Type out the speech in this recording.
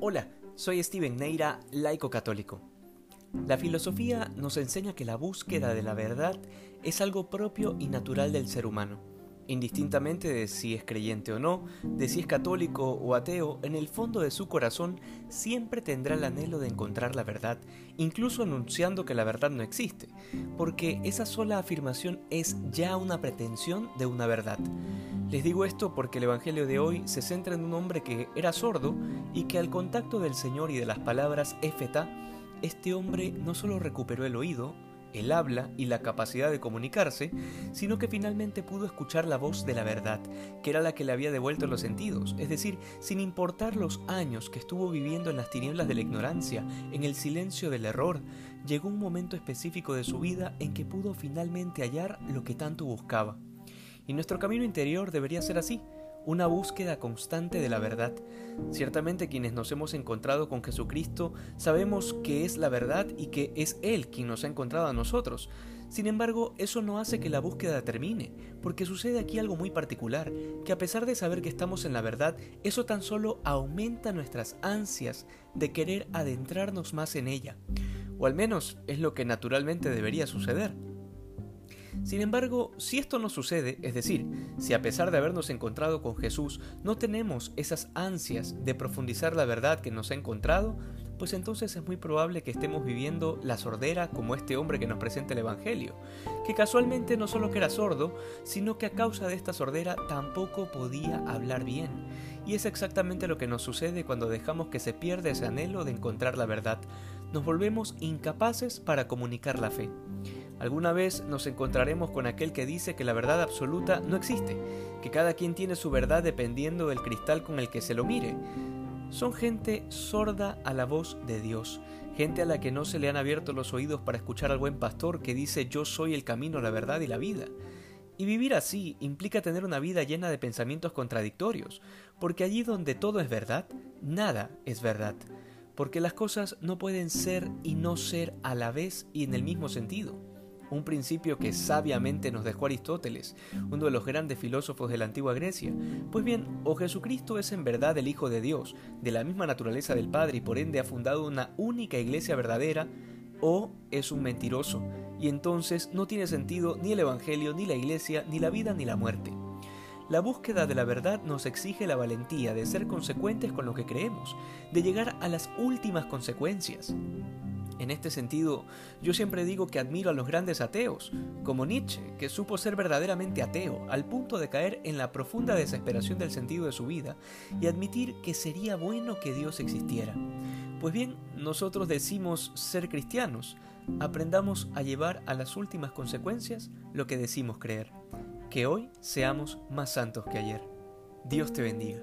Hola, soy Steven Neira, laico católico. La filosofía nos enseña que la búsqueda de la verdad es algo propio y natural del ser humano. Indistintamente de si es creyente o no, de si es católico o ateo, en el fondo de su corazón siempre tendrá el anhelo de encontrar la verdad, incluso anunciando que la verdad no existe, porque esa sola afirmación es ya una pretensión de una verdad. Les digo esto porque el Evangelio de hoy se centra en un hombre que era sordo y que al contacto del Señor y de las palabras Éfeta, este hombre no solo recuperó el oído, el habla y la capacidad de comunicarse, sino que finalmente pudo escuchar la voz de la verdad, que era la que le había devuelto los sentidos, es decir, sin importar los años que estuvo viviendo en las tinieblas de la ignorancia, en el silencio del error, llegó un momento específico de su vida en que pudo finalmente hallar lo que tanto buscaba. Y nuestro camino interior debería ser así, una búsqueda constante de la verdad. Ciertamente quienes nos hemos encontrado con Jesucristo sabemos que es la verdad y que es Él quien nos ha encontrado a nosotros. Sin embargo, eso no hace que la búsqueda termine, porque sucede aquí algo muy particular, que a pesar de saber que estamos en la verdad, eso tan solo aumenta nuestras ansias de querer adentrarnos más en ella. O al menos es lo que naturalmente debería suceder. Sin embargo, si esto no sucede, es decir, si a pesar de habernos encontrado con Jesús no tenemos esas ansias de profundizar la verdad que nos ha encontrado, pues entonces es muy probable que estemos viviendo la sordera como este hombre que nos presenta el Evangelio, que casualmente no solo que era sordo, sino que a causa de esta sordera tampoco podía hablar bien. Y es exactamente lo que nos sucede cuando dejamos que se pierda ese anhelo de encontrar la verdad. Nos volvemos incapaces para comunicar la fe. Alguna vez nos encontraremos con aquel que dice que la verdad absoluta no existe, que cada quien tiene su verdad dependiendo del cristal con el que se lo mire. Son gente sorda a la voz de Dios, gente a la que no se le han abierto los oídos para escuchar al buen pastor que dice yo soy el camino, la verdad y la vida. Y vivir así implica tener una vida llena de pensamientos contradictorios, porque allí donde todo es verdad, nada es verdad, porque las cosas no pueden ser y no ser a la vez y en el mismo sentido un principio que sabiamente nos dejó Aristóteles, uno de los grandes filósofos de la antigua Grecia. Pues bien, o Jesucristo es en verdad el Hijo de Dios, de la misma naturaleza del Padre y por ende ha fundado una única iglesia verdadera, o es un mentiroso, y entonces no tiene sentido ni el Evangelio, ni la iglesia, ni la vida, ni la muerte. La búsqueda de la verdad nos exige la valentía de ser consecuentes con lo que creemos, de llegar a las últimas consecuencias. En este sentido, yo siempre digo que admiro a los grandes ateos, como Nietzsche, que supo ser verdaderamente ateo, al punto de caer en la profunda desesperación del sentido de su vida y admitir que sería bueno que Dios existiera. Pues bien, nosotros decimos ser cristianos, aprendamos a llevar a las últimas consecuencias lo que decimos creer. Que hoy seamos más santos que ayer. Dios te bendiga.